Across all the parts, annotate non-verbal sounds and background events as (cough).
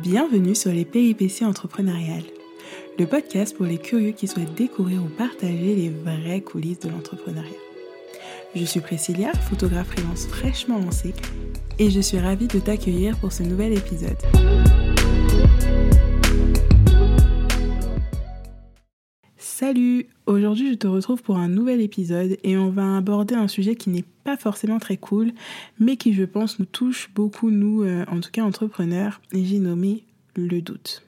Bienvenue sur les péripéties entrepreneuriales, le podcast pour les curieux qui souhaitent découvrir ou partager les vraies coulisses de l'entrepreneuriat. Je suis Priscilla, photographe freelance fraîchement lancée, et je suis ravie de t'accueillir pour ce nouvel épisode. Salut. Aujourd'hui je te retrouve pour un nouvel épisode et on va aborder un sujet qui n'est pas forcément très cool mais qui je pense nous touche beaucoup nous, euh, en tout cas entrepreneurs, et j'ai nommé le doute.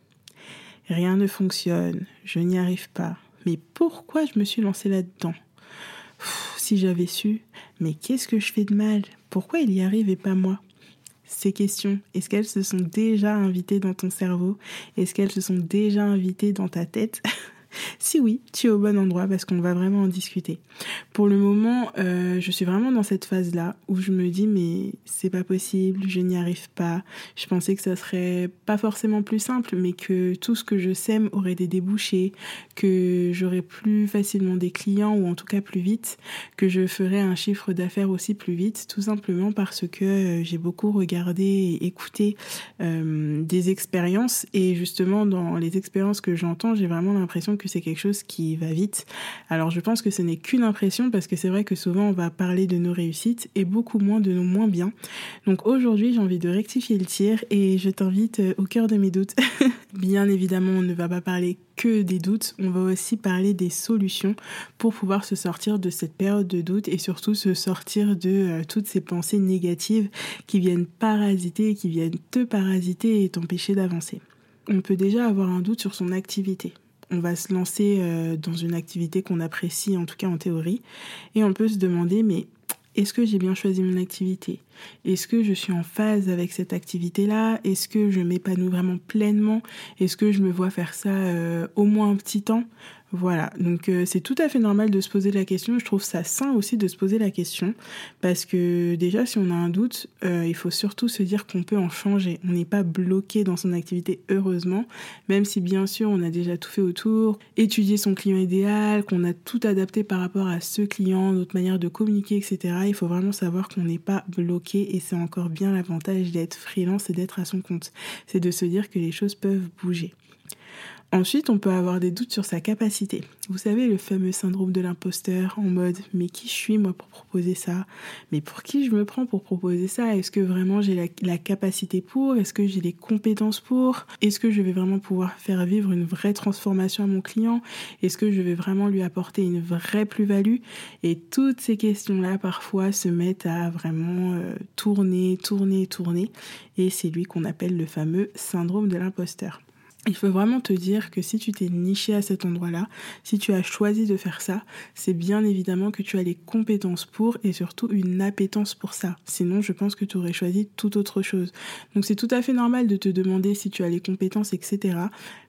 Rien ne fonctionne, je n'y arrive pas. Mais pourquoi je me suis lancée là-dedans? Si j'avais su, mais qu'est-ce que je fais de mal? Pourquoi il y arrive et pas moi? Ces questions, est-ce qu'elles se sont déjà invitées dans ton cerveau? Est-ce qu'elles se sont déjà invitées dans ta tête? (laughs) Si oui, tu es au bon endroit parce qu'on va vraiment en discuter. Pour le moment, euh, je suis vraiment dans cette phase-là où je me dis mais c'est pas possible, je n'y arrive pas. Je pensais que ça serait pas forcément plus simple, mais que tout ce que je sème aurait des débouchés, que j'aurais plus facilement des clients ou en tout cas plus vite, que je ferais un chiffre d'affaires aussi plus vite, tout simplement parce que euh, j'ai beaucoup regardé et écouté euh, des expériences et justement dans les expériences que j'entends, j'ai vraiment l'impression que c'est quelque chose qui va vite. Alors je pense que ce n'est qu'une impression parce que c'est vrai que souvent on va parler de nos réussites et beaucoup moins de nos moins bien. Donc aujourd'hui j'ai envie de rectifier le tir et je t'invite euh, au cœur de mes doutes. (laughs) bien évidemment on ne va pas parler que des doutes, on va aussi parler des solutions pour pouvoir se sortir de cette période de doute et surtout se sortir de euh, toutes ces pensées négatives qui viennent parasiter, qui viennent te parasiter et t'empêcher d'avancer. On peut déjà avoir un doute sur son activité on va se lancer euh, dans une activité qu'on apprécie, en tout cas en théorie, et on peut se demander, mais est-ce que j'ai bien choisi mon activité? Est-ce que je suis en phase avec cette activité-là? Est-ce que je m'épanouis vraiment pleinement? Est-ce que je me vois faire ça euh, au moins un petit temps? Voilà, donc euh, c'est tout à fait normal de se poser la question. Je trouve ça sain aussi de se poser la question parce que déjà si on a un doute, euh, il faut surtout se dire qu'on peut en changer. On n'est pas bloqué dans son activité heureusement, même si bien sûr on a déjà tout fait autour, étudier son client idéal, qu'on a tout adapté par rapport à ce client, notre manière de communiquer, etc. Il faut vraiment savoir qu'on n'est pas bloqué et c'est encore bien l'avantage d'être freelance et d'être à son compte. C'est de se dire que les choses peuvent bouger. Ensuite, on peut avoir des doutes sur sa capacité. Vous savez, le fameux syndrome de l'imposteur en mode mais qui je suis moi pour proposer ça? Mais pour qui je me prends pour proposer ça? Est-ce que vraiment j'ai la, capacité pour? Est-ce que j'ai les compétences pour? Est-ce que je vais vraiment pouvoir faire vivre une vraie transformation à mon client? Est-ce que je vais vraiment lui apporter une vraie plus-value? Et toutes ces questions-là parfois se mettent à vraiment euh, tourner, tourner, tourner. Et c'est lui qu'on appelle le fameux syndrome de l'imposteur. Il faut vraiment te dire que si tu t'es niché à cet endroit-là, si tu as choisi de faire ça, c'est bien évidemment que tu as les compétences pour et surtout une appétence pour ça. Sinon, je pense que tu aurais choisi toute autre chose. Donc c'est tout à fait normal de te demander si tu as les compétences, etc.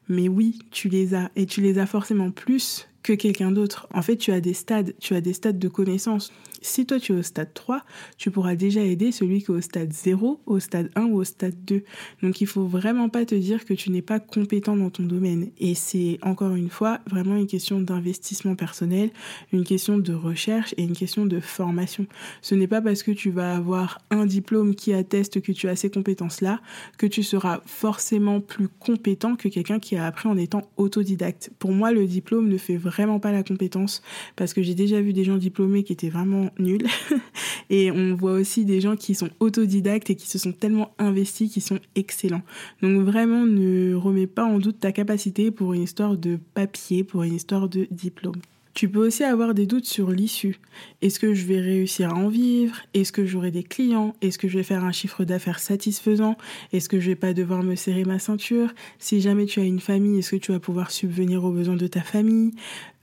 Mais oui, tu les as et tu les as forcément plus que quelqu'un d'autre. En fait, tu as des stades, tu as des stades de connaissance. Si toi tu es au stade 3, tu pourras déjà aider celui qui est au stade 0, au stade 1 ou au stade 2. Donc il faut vraiment pas te dire que tu n'es pas compétent dans ton domaine. Et c'est encore une fois vraiment une question d'investissement personnel, une question de recherche et une question de formation. Ce n'est pas parce que tu vas avoir un diplôme qui atteste que tu as ces compétences-là que tu seras forcément plus compétent que quelqu'un qui a appris en étant autodidacte. Pour moi, le diplôme ne fait vraiment pas la compétence parce que j'ai déjà vu des gens diplômés qui étaient vraiment nul. (laughs) et on voit aussi des gens qui sont autodidactes et qui se sont tellement investis, qui sont excellents. Donc vraiment, ne remets pas en doute ta capacité pour une histoire de papier, pour une histoire de diplôme. Tu peux aussi avoir des doutes sur l'issue. Est-ce que je vais réussir à en vivre? Est-ce que j'aurai des clients? Est-ce que je vais faire un chiffre d'affaires satisfaisant? Est-ce que je vais pas devoir me serrer ma ceinture? Si jamais tu as une famille, est-ce que tu vas pouvoir subvenir aux besoins de ta famille?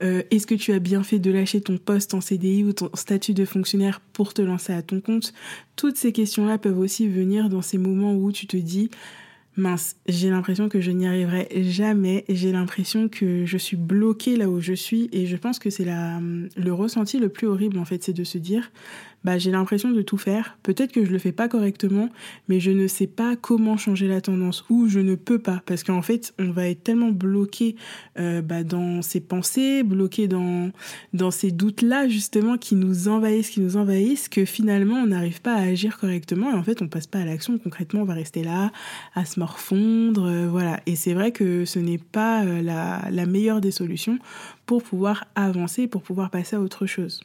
Euh, Est-ce que tu as bien fait de lâcher ton poste en CDI ou ton statut de fonctionnaire pour te lancer à ton compte? Toutes ces questions-là peuvent aussi venir dans ces moments où tu te dis mince, j'ai l'impression que je n'y arriverai jamais, j'ai l'impression que je suis bloquée là où je suis et je pense que c'est le ressenti le plus horrible en fait, c'est de se dire bah, j'ai l'impression de tout faire. Peut-être que je le fais pas correctement, mais je ne sais pas comment changer la tendance ou je ne peux pas parce qu'en fait, on va être tellement bloqué euh, bah, dans ses pensées, bloqué dans, dans ces doutes-là justement qui nous envahissent, qui nous envahissent, que finalement on n'arrive pas à agir correctement et en fait on passe pas à l'action. Concrètement, on va rester là à se morfondre, euh, voilà. Et c'est vrai que ce n'est pas euh, la, la meilleure des solutions pour pouvoir avancer, pour pouvoir passer à autre chose.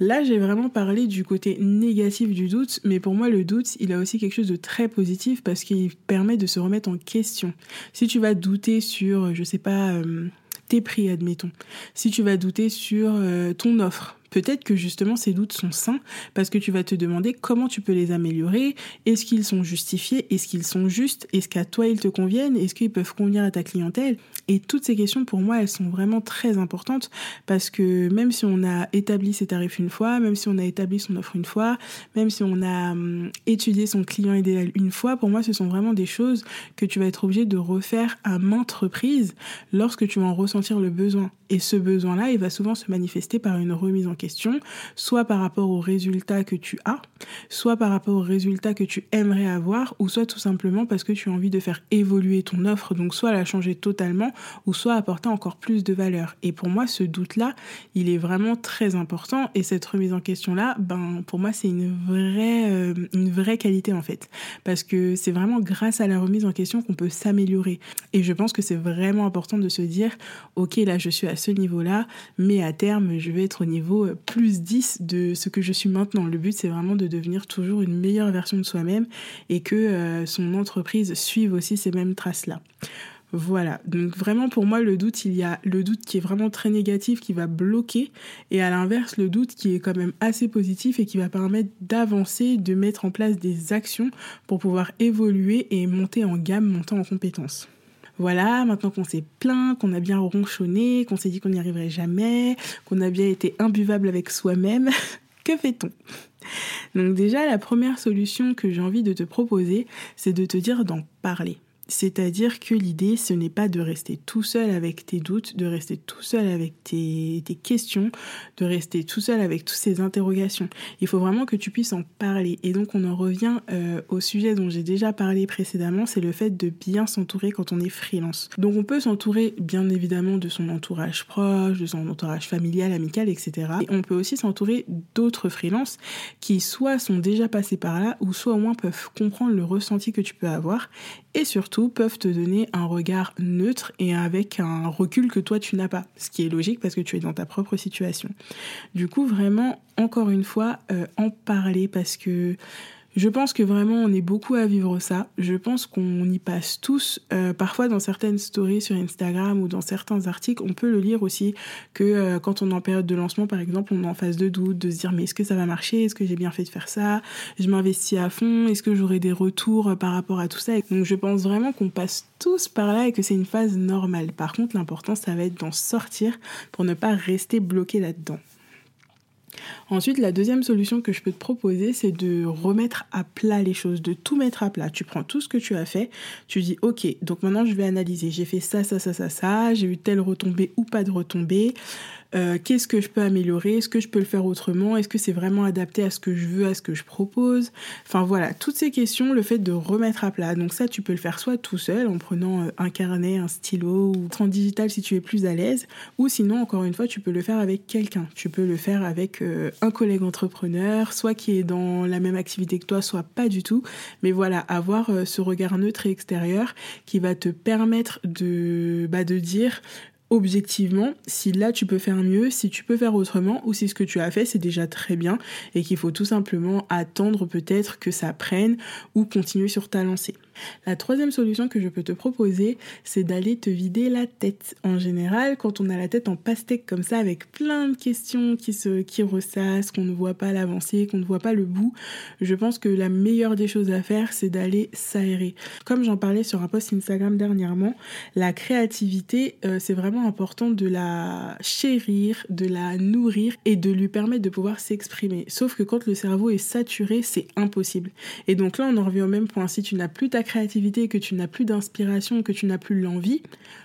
Là, j'ai vraiment parlé du côté négatif du doute, mais pour moi, le doute, il a aussi quelque chose de très positif parce qu'il permet de se remettre en question. Si tu vas douter sur, je sais pas, euh, tes prix, admettons. Si tu vas douter sur euh, ton offre, peut-être que justement ces doutes sont sains parce que tu vas te demander comment tu peux les améliorer, est-ce qu'ils sont justifiés, est-ce qu'ils sont justes, est-ce qu'à toi ils te conviennent, est-ce qu'ils peuvent convenir à ta clientèle. Et toutes ces questions pour moi elles sont vraiment très importantes parce que même si on a établi ses tarifs une fois, même si on a établi son offre une fois, même si on a hum, étudié son client idéal une fois, pour moi ce sont vraiment des choses que tu vas être obligé de refaire à maintes reprises lorsque tu vas en ressentir le besoin. Et ce besoin-là, il va souvent se manifester par une remise en question, soit par rapport aux résultats que tu as, soit par rapport aux résultats que tu aimerais avoir, ou soit tout simplement parce que tu as envie de faire évoluer ton offre, donc soit la changer totalement, ou soit apporter encore plus de valeur. Et pour moi, ce doute-là, il est vraiment très important, et cette remise en question-là, ben, pour moi, c'est une vraie, euh, une vraie qualité en fait, parce que c'est vraiment grâce à la remise en question qu'on peut s'améliorer. Et je pense que c'est vraiment important de se dire, ok, là, je suis à ce niveau-là, mais à terme, je vais être au niveau euh, plus 10 de ce que je suis maintenant. Le but, c'est vraiment de devenir toujours une meilleure version de soi-même et que euh, son entreprise suive aussi ces mêmes traces-là. Voilà, donc vraiment pour moi le doute, il y a le doute qui est vraiment très négatif, qui va bloquer, et à l'inverse le doute qui est quand même assez positif et qui va permettre d'avancer, de mettre en place des actions pour pouvoir évoluer et monter en gamme, monter en compétences. Voilà, maintenant qu'on s'est plaint, qu'on a bien ronchonné, qu'on s'est dit qu'on n'y arriverait jamais, qu'on a bien été imbuvable avec soi-même, (laughs) que fait-on? Donc déjà, la première solution que j'ai envie de te proposer, c'est de te dire d'en parler. C'est-à-dire que l'idée, ce n'est pas de rester tout seul avec tes doutes, de rester tout seul avec tes, questions, de rester tout seul avec toutes ces interrogations. Il faut vraiment que tu puisses en parler. Et donc, on en revient euh, au sujet dont j'ai déjà parlé précédemment, c'est le fait de bien s'entourer quand on est freelance. Donc, on peut s'entourer, bien évidemment, de son entourage proche, de son entourage familial, amical, etc. Et on peut aussi s'entourer d'autres freelances qui soit sont déjà passés par là, ou soit au moins peuvent comprendre le ressenti que tu peux avoir et surtout peuvent te donner un regard neutre et avec un recul que toi tu n'as pas, ce qui est logique parce que tu es dans ta propre situation. Du coup, vraiment, encore une fois, euh, en parler parce que je pense que vraiment on est beaucoup à vivre ça. Je pense qu'on y passe tous. Euh, parfois dans certaines stories sur Instagram ou dans certains articles, on peut le lire aussi que euh, quand on est en période de lancement par exemple, on est en phase de doute, de se dire mais est-ce que ça va marcher? Est-ce que j'ai bien fait de faire ça? Je m'investis à fond Est-ce que j'aurai des retours euh, par rapport à tout ça? Donc je pense vraiment qu'on passe tous par là et que c'est une phase normale. Par contre l'important ça va être d'en sortir pour ne pas rester bloqué là-dedans. Ensuite, la deuxième solution que je peux te proposer, c'est de remettre à plat les choses, de tout mettre à plat. Tu prends tout ce que tu as fait, tu dis ok, donc maintenant je vais analyser. J'ai fait ça, ça, ça, ça, ça, j'ai eu telle retombée ou pas de retombée. Euh, qu'est-ce que je peux améliorer? Est-ce que je peux le faire autrement? Est-ce que c'est vraiment adapté à ce que je veux, à ce que je propose? Enfin voilà, toutes ces questions, le fait de remettre à plat. Donc ça, tu peux le faire soit tout seul en prenant euh, un carnet, un stylo ou en digital si tu es plus à l'aise, ou sinon, encore une fois, tu peux le faire avec quelqu'un. Tu peux le faire avec euh, un collègue entrepreneur, soit qui est dans la même activité que toi, soit pas du tout. Mais voilà, avoir ce regard neutre et extérieur qui va te permettre de, bah, de dire objectivement si là tu peux faire mieux, si tu peux faire autrement ou si ce que tu as fait c'est déjà très bien et qu'il faut tout simplement attendre peut-être que ça prenne ou continuer sur ta lancée. La troisième solution que je peux te proposer, c'est d'aller te vider la tête. En général, quand on a la tête en pastèque comme ça, avec plein de questions qui se qui ressassent, qu'on ne voit pas l'avancée, qu'on ne voit pas le bout, je pense que la meilleure des choses à faire, c'est d'aller s'aérer. Comme j'en parlais sur un post Instagram dernièrement, la créativité, euh, c'est vraiment important de la chérir, de la nourrir et de lui permettre de pouvoir s'exprimer. Sauf que quand le cerveau est saturé, c'est impossible. Et donc là, on en revient au même point. Si tu n'as plus ta créativité, que tu n'as plus d'inspiration, que tu n'as plus l'envie,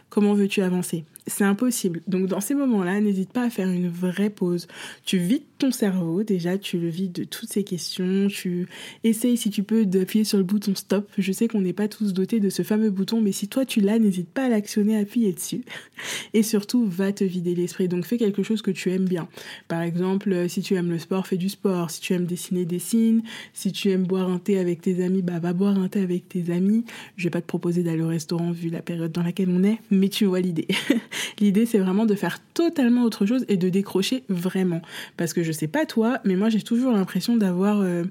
comment veux-tu avancer? C'est impossible. Donc dans ces moments-là, n'hésite pas à faire une vraie pause. Tu vides ton cerveau, déjà, tu le vides de toutes ces questions. Tu essayes, si tu peux, d'appuyer sur le bouton stop. Je sais qu'on n'est pas tous dotés de ce fameux bouton, mais si toi tu l'as, n'hésite pas à l'actionner, appuyer dessus. (laughs) Et surtout, va te vider l'esprit. Donc fais quelque chose que tu aimes bien. Par exemple, euh, si tu aimes le sport, fais du sport. Si tu aimes dessiner, dessine. Si tu aimes boire un thé avec tes amis, bah va boire un thé avec tes amis. Je vais pas te proposer d'aller au restaurant vu la période dans laquelle on est, tu vois l'idée. (laughs) L'idée, c'est vraiment de faire totalement autre chose et de décrocher vraiment. Parce que je sais pas toi, mais moi j'ai toujours l'impression d'avoir euh,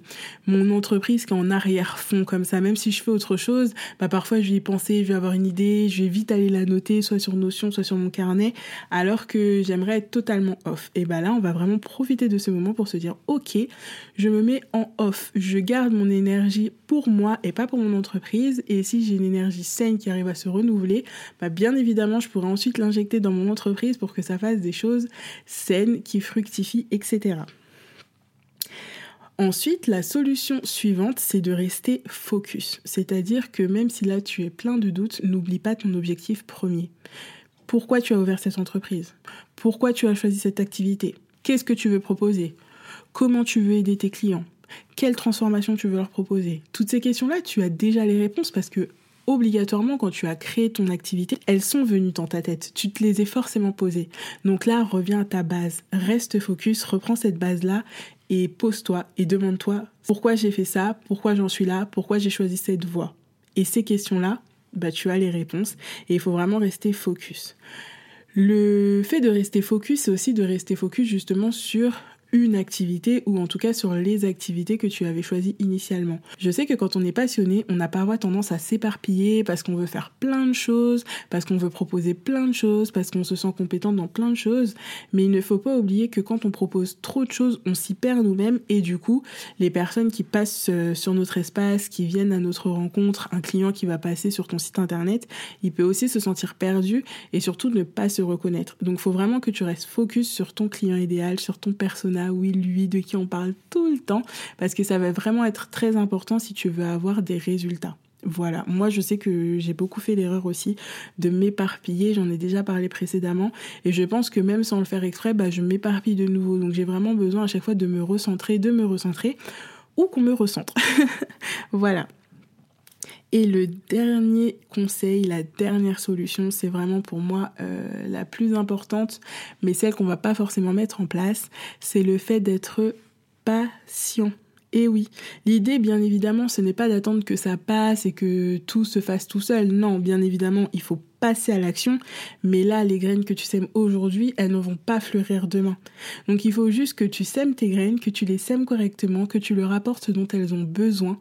mon entreprise qui est en arrière-fond comme ça. Même si je fais autre chose, bah parfois je vais y penser, je vais avoir une idée, je vais vite aller la noter, soit sur Notion, soit sur mon carnet, alors que j'aimerais être totalement off. Et bah là, on va vraiment profiter de ce moment pour se dire, ok, je me mets en off, je garde mon énergie pour moi et pas pour mon entreprise. Et si j'ai une énergie saine qui arrive à se renouveler, bah bien évidemment, je pourrais ensuite l'injecter dans mon entreprise pour que ça fasse des choses saines, qui fructifient, etc. Ensuite, la solution suivante, c'est de rester focus. C'est-à-dire que même si là tu es plein de doutes, n'oublie pas ton objectif premier. Pourquoi tu as ouvert cette entreprise? Pourquoi tu as choisi cette activité? Qu'est-ce que tu veux proposer? Comment tu veux aider tes clients? Quelle transformation tu veux leur proposer? Toutes ces questions-là, tu as déjà les réponses parce que obligatoirement, quand tu as créé ton activité, elles sont venues dans ta tête. Tu te les es forcément posées. Donc là, reviens à ta base. Reste focus, reprends cette base-là et pose-toi et demande-toi pourquoi j'ai fait ça, pourquoi j'en suis là, pourquoi j'ai choisi cette voie. Et ces questions-là, bah, tu as les réponses et il faut vraiment rester focus. Le fait de rester focus, c'est aussi de rester focus justement sur une activité ou en tout cas sur les activités que tu avais choisies initialement. Je sais que quand on est passionné, on a parfois tendance à s'éparpiller parce qu'on veut faire plein de choses, parce qu'on veut proposer plein de choses, parce qu'on se sent compétent dans plein de choses, mais il ne faut pas oublier que quand on propose trop de choses, on s'y perd nous-mêmes et du coup, les personnes qui passent euh, sur notre espace, qui viennent à notre rencontre, un client qui va passer sur ton site internet, il peut aussi se sentir perdu et surtout ne pas se reconnaître. Donc il faut vraiment que tu restes focus sur ton client idéal, sur ton personnage oui, lui, de qui on parle tout le temps, parce que ça va vraiment être très important si tu veux avoir des résultats. Voilà, moi je sais que j'ai beaucoup fait l'erreur aussi de m'éparpiller, j'en ai déjà parlé précédemment, et je pense que même sans le faire exprès, bah, je m'éparpille de nouveau. Donc j'ai vraiment besoin à chaque fois de me recentrer, de me recentrer, ou qu'on me recentre. (laughs) voilà. Et le dernier conseil, la dernière solution, c'est vraiment pour moi euh, la plus importante, mais celle qu'on va pas forcément mettre en place, c'est le fait d'être patient. Et oui, l'idée, bien évidemment, ce n'est pas d'attendre que ça passe et que tout se fasse tout seul. Non, bien évidemment, il faut passer à l'action, mais là, les graines que tu sèmes aujourd'hui, elles ne vont pas fleurir demain. Donc il faut juste que tu sèmes tes graines, que tu les sèmes correctement, que tu leur apportes ce dont elles ont besoin,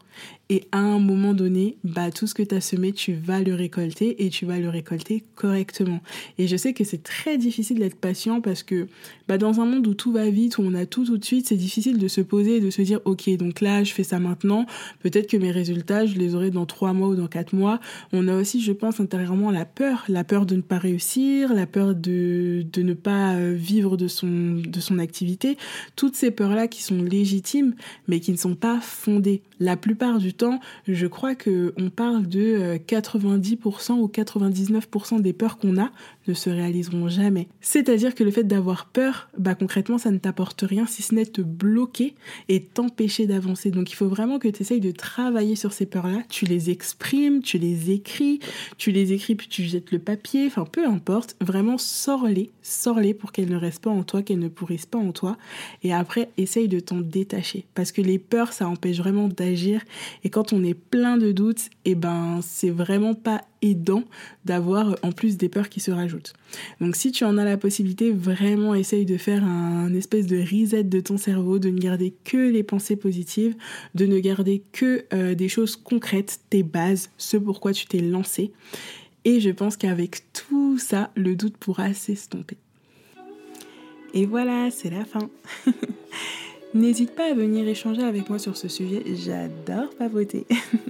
et à un moment donné, bah, tout ce que tu as semé, tu vas le récolter et tu vas le récolter correctement. Et je sais que c'est très difficile d'être patient parce que bah, dans un monde où tout va vite, où on a tout tout de suite, c'est difficile de se poser et de se dire, ok, donc là, je fais ça maintenant, peut-être que mes résultats, je les aurai dans trois mois ou dans quatre mois. On a aussi, je pense, intérieurement la peur, la peur de ne pas réussir, la peur de, de ne pas euh, vivre de son, de son activité. Toutes ces peurs-là qui sont légitimes, mais qui ne sont pas fondées. La plupart du temps, je crois que on parle de 90% euh, ou 99% des peurs qu'on a ne se réaliseront jamais. C'est-à-dire que le fait d'avoir peur, bah concrètement, ça ne t'apporte rien si ce n'est te bloquer et t'empêcher d'avancer. Donc il faut vraiment que tu essayes de travailler sur ces peurs-là. Tu les exprimes, tu les écris, tu les écris puis tu jettes le papier, enfin peu importe. Vraiment, sors-les, sors-les pour qu'elles ne restent pas en toi, qu'elles ne pourrissent pas en toi. Et après, essaye de t'en détacher. Parce que les peurs, ça empêche vraiment d'agir. Et quand on est plein de doutes, et eh ben, c'est vraiment pas aidant d'avoir en plus des peurs qui se rajoutent. Donc si tu en as la possibilité, vraiment essaye de faire un espèce de reset de ton cerveau, de ne garder que les pensées positives, de ne garder que euh, des choses concrètes, tes bases, ce pourquoi tu t'es lancé. Et je pense qu'avec tout ça, le doute pourra s'estomper. Et voilà, c'est la fin. (laughs) N'hésite pas à venir échanger avec moi sur ce sujet, j'adore papoter.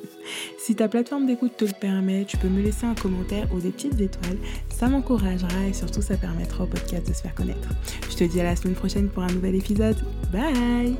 (laughs) si ta plateforme d'écoute te le permet, tu peux me laisser un commentaire ou des petites étoiles, ça m'encouragera et surtout ça permettra au podcast de se faire connaître. Je te dis à la semaine prochaine pour un nouvel épisode. Bye